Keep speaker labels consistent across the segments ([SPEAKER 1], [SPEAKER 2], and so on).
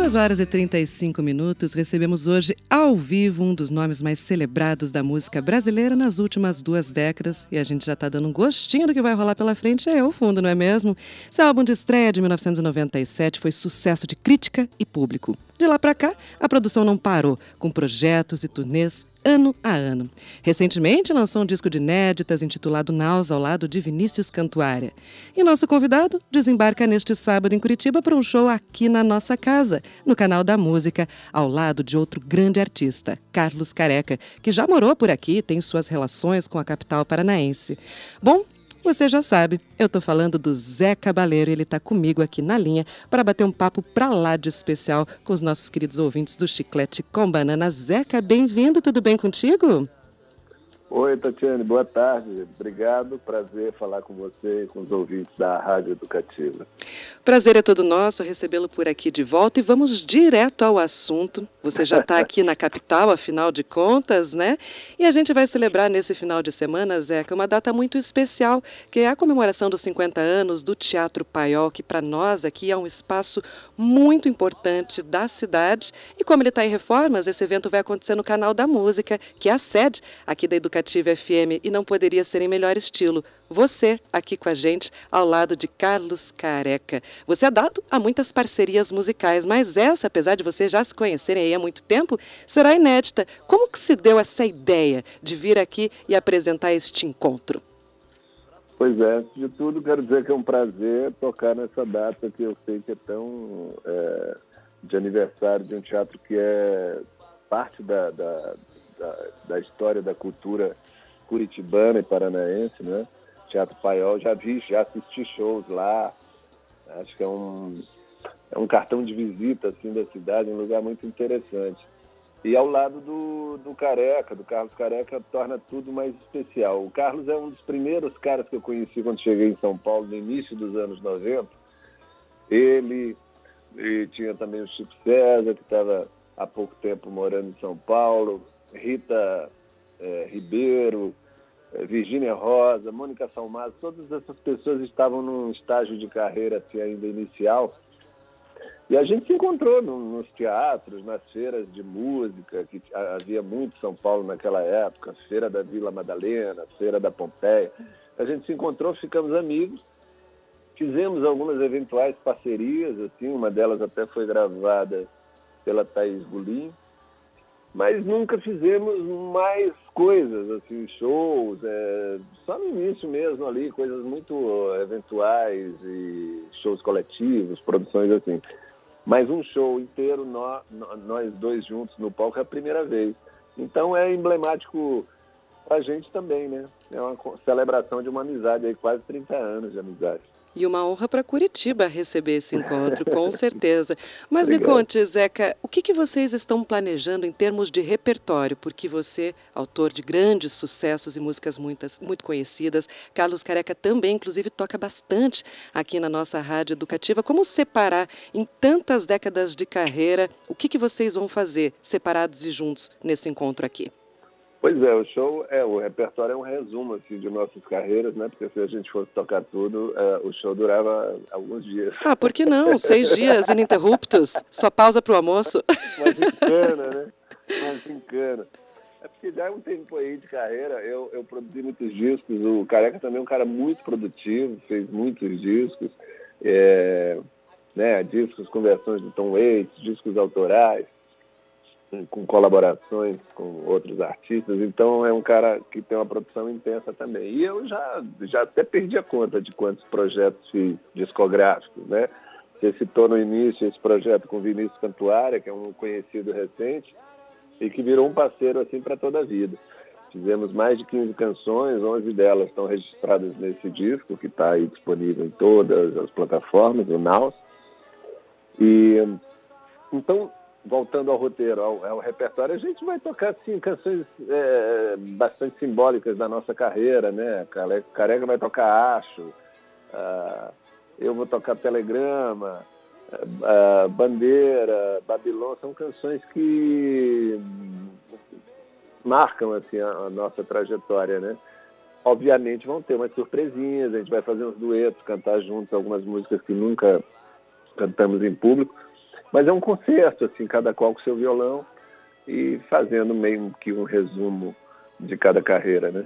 [SPEAKER 1] 2 horas e 35 minutos, recebemos hoje ao vivo um dos nomes mais celebrados da música brasileira nas últimas duas décadas. E a gente já está dando um gostinho do que vai rolar pela frente. É o fundo, não é mesmo? Seu álbum de estreia de 1997 foi sucesso de crítica e público. De lá para cá, a produção não parou, com projetos e turnês ano a ano. Recentemente lançou um disco de inéditas intitulado Naus, ao lado de Vinícius Cantuária. E nosso convidado desembarca neste sábado em Curitiba para um show aqui na nossa casa, no canal da música, ao lado de outro grande artista, Carlos Careca, que já morou por aqui e tem suas relações com a capital paranaense. Bom, você já sabe, eu estou falando do Zé Cabaleiro, ele está comigo aqui na linha para bater um papo para lá de especial com os nossos queridos ouvintes do Chiclete com Banana. Zeca, bem-vindo, tudo bem contigo?
[SPEAKER 2] Oi, Tatiane, boa tarde. Obrigado, prazer falar com você e com os ouvintes da Rádio Educativa.
[SPEAKER 1] Prazer é todo nosso recebê-lo por aqui de volta e vamos direto ao assunto. Você já está aqui na capital, afinal de contas, né? E a gente vai celebrar nesse final de semana, Zeca, uma data muito especial, que é a comemoração dos 50 anos do Teatro Paiol, que para nós aqui é um espaço muito importante da cidade. E como ele está em reformas, esse evento vai acontecer no Canal da Música, que é a sede aqui da Educativa FM e não poderia ser em melhor estilo. Você aqui com a gente, ao lado de Carlos Careca. Você é dado a muitas parcerias musicais, mas essa, apesar de vocês já se conhecerem aí há muito tempo, será inédita. Como que se deu essa ideia de vir aqui e apresentar este encontro?
[SPEAKER 2] Pois é, antes de tudo, quero dizer que é um prazer tocar nessa data que eu sei que é tão é, de aniversário de um teatro que é parte da, da, da, da história da cultura curitibana e paranaense, né? Teatro Paiol, já vi, já assisti shows lá. Acho que é um, é um cartão de visita assim da cidade, um lugar muito interessante. E ao lado do, do Careca, do Carlos Careca, torna tudo mais especial. O Carlos é um dos primeiros caras que eu conheci quando cheguei em São Paulo, no início dos anos 90. Ele, e tinha também o Chico César, que estava há pouco tempo morando em São Paulo, Rita é, Ribeiro, Virgínia Rosa, Mônica Salmazo, todas essas pessoas estavam num estágio de carreira assim, ainda inicial. E a gente se encontrou no, nos teatros, nas feiras de música, que havia muito em São Paulo naquela época, Feira da Vila Madalena, Feira da Pompeia. A gente se encontrou, ficamos amigos, fizemos algumas eventuais parcerias, assim, uma delas até foi gravada pela Thaís Gulim, mas nunca fizemos mais coisas, assim, shows, é, só no início mesmo ali, coisas muito eventuais e shows coletivos, produções assim. Mas um show inteiro, nós, nós dois juntos no palco é a primeira vez. Então é emblemático a gente também, né? É uma celebração de uma amizade aí, quase 30 anos de amizade.
[SPEAKER 1] E uma honra para Curitiba receber esse encontro, com certeza. Mas Obrigado. me conte, Zeca, o que, que vocês estão planejando em termos de repertório? Porque você, autor de grandes sucessos e músicas muitas, muito conhecidas, Carlos Careca também, inclusive, toca bastante aqui na nossa rádio educativa. Como separar em tantas décadas de carreira? O que, que vocês vão fazer separados e juntos nesse encontro aqui?
[SPEAKER 2] Pois é, o show, é, o repertório é um resumo assim, de nossas carreiras, né? Porque se a gente fosse tocar tudo, é, o show durava alguns dias.
[SPEAKER 1] Ah, por que não? Seis dias ininterruptos, só pausa para o almoço.
[SPEAKER 2] Mas encana, né? Mas encana. É porque já é um tempo aí de carreira, eu, eu produzi muitos discos, o Careca também é um cara muito produtivo, fez muitos discos, é, né, discos com versões do Tom Waits, discos autorais com colaborações com outros artistas, então é um cara que tem uma produção intensa também. E eu já, já até perdi a conta de quantos projetos discográficos, né? Você citou no início esse projeto com Vinícius Cantuária, que é um conhecido recente, e que virou um parceiro assim para toda a vida. Fizemos mais de 15 canções, 11 delas estão registradas nesse disco, que está aí disponível em todas as plataformas, no Naus. E então voltando ao roteiro, ao, ao, repertório, a gente vai tocar sim canções é, bastante simbólicas da nossa carreira, né? Careca vai tocar Acho, uh, eu vou tocar Telegrama, uh, Bandeira, Babilônia, são canções que marcam assim a, a, nossa trajetória, né? Obviamente vão ter umas surpresinhas, a gente vai fazer uns duetos, cantar juntos algumas músicas que nunca cantamos em público, mas é um concerto, assim, cada qual com seu violão e fazendo meio que um resumo de cada carreira, né?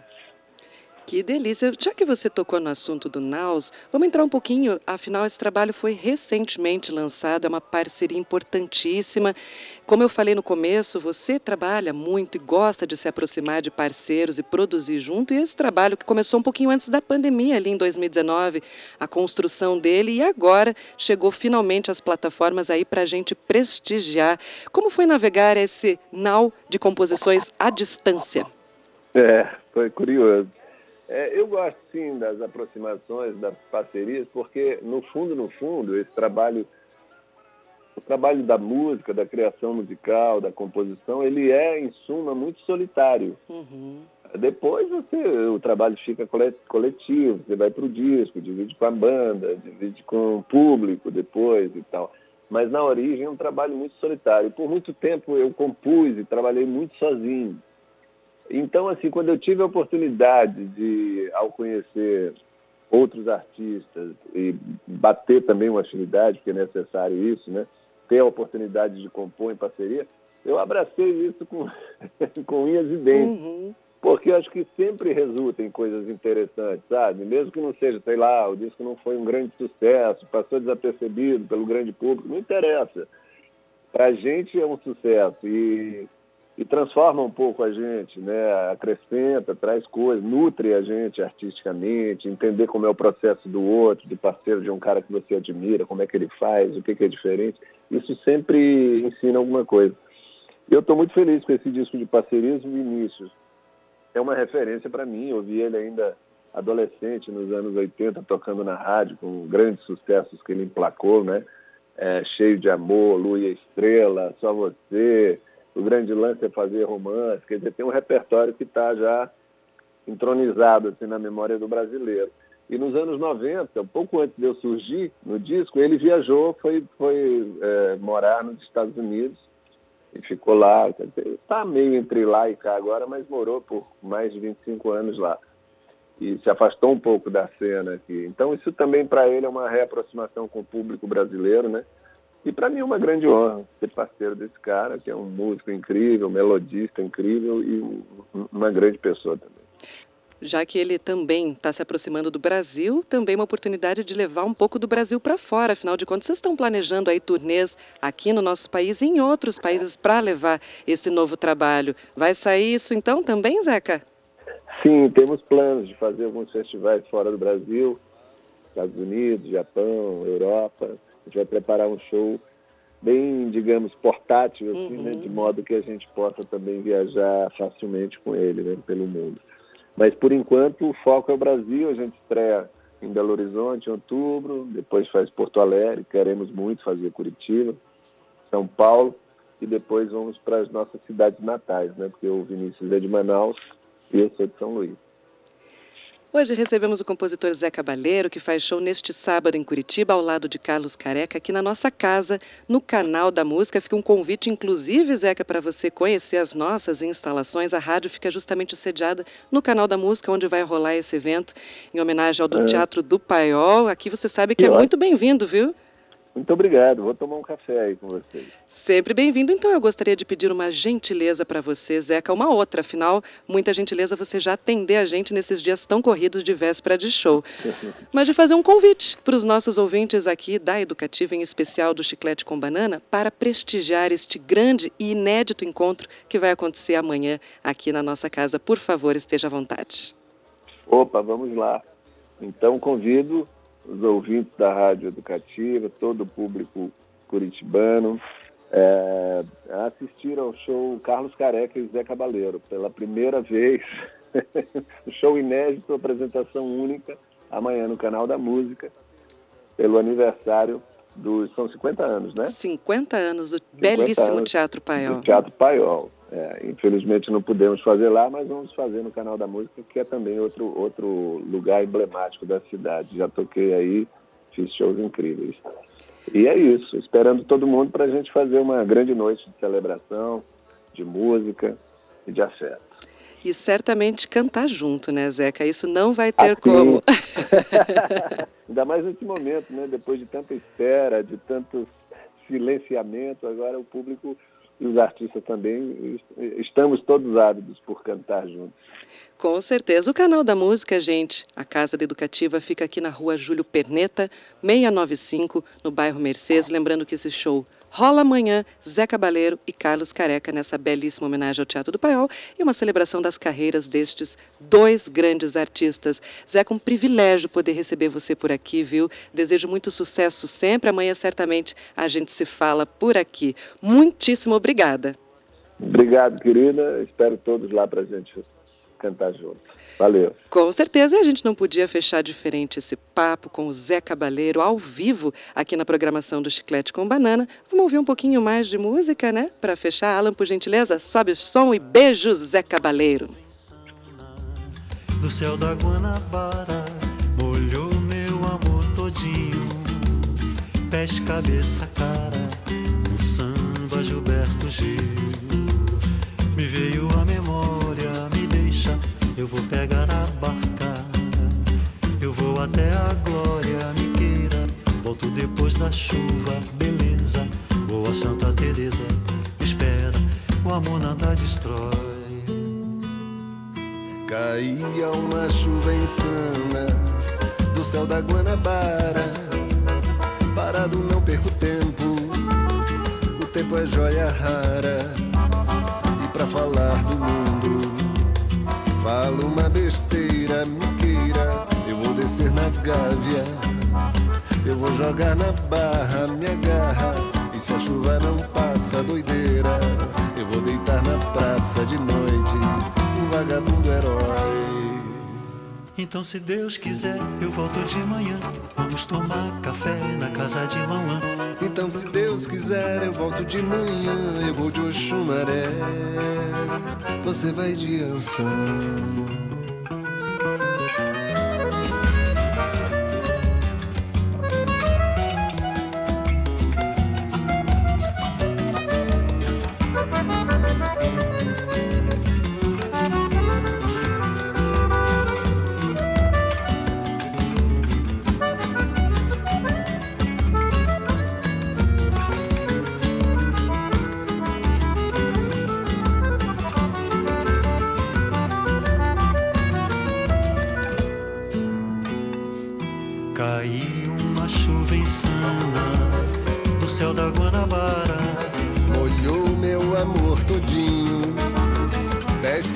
[SPEAKER 1] Que delícia! Já que você tocou no assunto do Naus, vamos entrar um pouquinho. Afinal, esse trabalho foi recentemente lançado, é uma parceria importantíssima. Como eu falei no começo, você trabalha muito e gosta de se aproximar de parceiros e produzir junto. E esse trabalho que começou um pouquinho antes da pandemia, ali em 2019, a construção dele, e agora chegou finalmente às plataformas aí para a gente prestigiar. Como foi navegar esse Now de composições à distância?
[SPEAKER 2] É, foi curioso. É, eu gosto sim das aproximações, das parcerias, porque no fundo, no fundo, esse trabalho, o trabalho da música, da criação musical, da composição, ele é em suma muito solitário. Uhum. Depois você, o trabalho fica coletivo, você vai para o disco, divide com a banda, divide com o público depois e tal. Mas na origem é um trabalho muito solitário. Por muito tempo eu compus e trabalhei muito sozinho. Então, assim, quando eu tive a oportunidade de, ao conhecer outros artistas e bater também uma afinidade, porque é necessário isso, né? Ter a oportunidade de compor em parceria, eu abracei isso com, com unhas e dentes. Uhum. Porque acho que sempre resulta em coisas interessantes, sabe? Mesmo que não seja, sei lá, o disco não foi um grande sucesso, passou desapercebido pelo grande público, não interessa. Para a gente é um sucesso. E e transforma um pouco a gente, né? acrescenta, traz coisas, nutre a gente artisticamente, entender como é o processo do outro, do parceiro, de um cara que você admira, como é que ele faz, o que, que é diferente. Isso sempre ensina alguma coisa. Eu estou muito feliz com esse disco de parcerias Vinícius. É uma referência para mim, eu vi ele ainda adolescente, nos anos 80, tocando na rádio, com grandes sucessos que ele emplacou, né? É, cheio de amor, Lua e Estrela, Só Você, o grande lance é fazer romance, quer dizer, tem um repertório que está já entronizado assim, na memória do brasileiro. E nos anos 90, um pouco antes de eu surgir no disco, ele viajou, foi, foi é, morar nos Estados Unidos e ficou lá. Está meio entre lá e cá agora, mas morou por mais de 25 anos lá. E se afastou um pouco da cena aqui. Então, isso também para ele é uma reaproximação com o público brasileiro, né? E para mim é uma grande honra ser parceiro desse cara, que é um músico incrível, melodista incrível e uma grande pessoa também.
[SPEAKER 1] Já que ele também está se aproximando do Brasil, também uma oportunidade de levar um pouco do Brasil para fora. Afinal de contas, vocês estão planejando aí turnês aqui no nosso país e em outros países para levar esse novo trabalho. Vai sair isso então também, Zeca?
[SPEAKER 2] Sim, temos planos de fazer alguns festivais fora do Brasil, Estados Unidos, Japão, Europa. A gente vai preparar um show bem, digamos, portátil, assim, uhum. né, de modo que a gente possa também viajar facilmente com ele né, pelo mundo. Mas, por enquanto, o foco é o Brasil. A gente estreia em Belo Horizonte em outubro, depois faz Porto Alegre, queremos muito fazer Curitiba, São Paulo, e depois vamos para as nossas cidades natais, né? porque o Vinícius é de Manaus e eu sou de São Luís.
[SPEAKER 1] Hoje recebemos o compositor Zé Cabaleiro, que faz show neste sábado em Curitiba, ao lado de Carlos Careca, aqui na nossa casa, no canal da música. Fica um convite, inclusive, Zeca, para você conhecer as nossas instalações. A rádio fica justamente sediada no canal da música, onde vai rolar esse evento, em homenagem ao do é. Teatro do Paiol. Aqui você sabe que, que é ótimo. muito bem-vindo, viu?
[SPEAKER 2] Muito obrigado. Vou tomar um café aí com vocês.
[SPEAKER 1] Sempre bem-vindo. Então, eu gostaria de pedir uma gentileza para você, Zeca, uma outra. Afinal, muita gentileza você já atender a gente nesses dias tão corridos de véspera de show. Mas de fazer um convite para os nossos ouvintes aqui da Educativa, em especial do Chiclete com Banana, para prestigiar este grande e inédito encontro que vai acontecer amanhã aqui na nossa casa. Por favor, esteja à vontade.
[SPEAKER 2] Opa, vamos lá. Então, convido os ouvintes da Rádio Educativa, todo o público curitibano, é, assistir ao show Carlos Careca e Zé Cabaleiro, pela primeira vez. o show inédito, apresentação única, amanhã no Canal da Música, pelo aniversário dos. São 50 anos, né?
[SPEAKER 1] 50 anos, o 50 belíssimo anos Teatro Paiol.
[SPEAKER 2] Teatro Paiol. É, infelizmente não pudemos fazer lá, mas vamos fazer no Canal da Música, que é também outro, outro lugar emblemático da cidade. Já toquei aí, fiz shows incríveis. E é isso, esperando todo mundo para a gente fazer uma grande noite de celebração, de música, e de afeto.
[SPEAKER 1] E certamente cantar junto, né, Zeca? Isso não vai ter assim, como.
[SPEAKER 2] Ainda mais nesse momento, né? Depois de tanta espera, de tantos silenciamentos, agora o público e os artistas também estamos todos ávidos por cantar juntos.
[SPEAKER 1] Com certeza. O canal da música, gente, a Casa da Educativa fica aqui na rua Júlio Perneta, 695, no bairro Mercedes. Lembrando que esse show rola amanhã, Zé Cabaleiro e Carlos Careca nessa belíssima homenagem ao Teatro do Paiol e uma celebração das carreiras destes dois grandes artistas. Zé, com um privilégio poder receber você por aqui, viu? Desejo muito sucesso sempre. Amanhã, certamente, a gente se fala por aqui. Muitíssimo obrigada.
[SPEAKER 2] Obrigado, querida. Espero todos lá gente cantar juntos. Valeu.
[SPEAKER 1] Com certeza, e a gente não podia fechar diferente esse papo com o Zé Cabaleiro ao vivo aqui na programação do Chiclete com Banana. Vamos ouvir um pouquinho mais de música, né? Para fechar, Alan, por gentileza, sobe o som e beijo, Zé Cabaleiro.
[SPEAKER 3] Do céu da Guanabara molhou meu amor todinho, pés, cabeça, cara, um samba Gilberto Gil. Me veio a memória, eu vou pegar a barca. Eu vou até a glória, me queira. Volto depois da chuva, beleza. Vou a Santa Teresa, espera, o amor nada destrói.
[SPEAKER 4] Caía uma chuva insana do céu da Guanabara. Parado não perco tempo, o tempo é joia rara pra falar do mundo. Falo uma besteira, me queira. Eu vou descer na gávea. Eu vou jogar na barra, me agarra. E se a chuva não passa, doideira. Eu vou deitar na praça de noite. Um vagabundo herói.
[SPEAKER 3] Então, se Deus quiser, eu volto de manhã. Vamos tomar café na casa de Lauan.
[SPEAKER 4] Então, se Deus quiser, eu volto de manhã. Eu vou de Oxumaré. Você vai de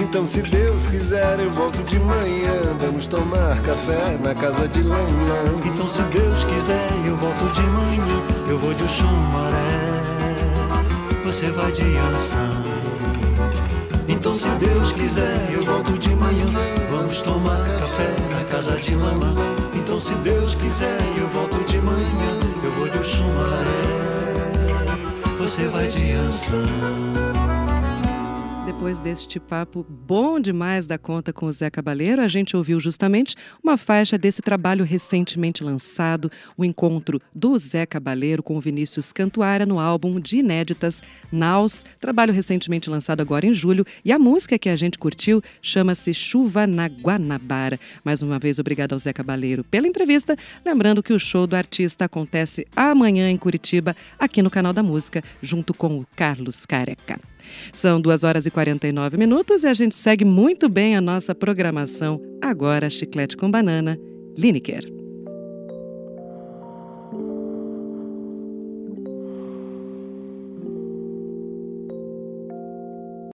[SPEAKER 4] Então, se Deus quiser, eu volto de manhã. Vamos tomar café na casa de Lanlã.
[SPEAKER 3] Então, se Deus quiser, eu volto de manhã. Eu vou de Oxumaré. Você vai de Ançã. Então, se Deus quiser, eu volto de manhã. Vamos tomar café na casa de Lanlã. Então, se Deus quiser, eu volto de manhã. Eu vou de Oxumaré você vai de anção
[SPEAKER 1] depois deste papo bom demais da conta com o Zé Cabaleiro, a gente ouviu justamente uma faixa desse trabalho recentemente lançado, o encontro do Zé Cabaleiro com o Vinícius Cantuária no álbum de inéditas Naus, trabalho recentemente lançado agora em julho, e a música que a gente curtiu chama-se Chuva na Guanabara. Mais uma vez, obrigado ao Zé Cabaleiro pela entrevista, lembrando que o show do artista acontece amanhã em Curitiba, aqui no canal da música, junto com o Carlos Careca. São 2 horas e 49 minutos e a gente segue muito bem a nossa programação. Agora, Chiclete com Banana, Lineker.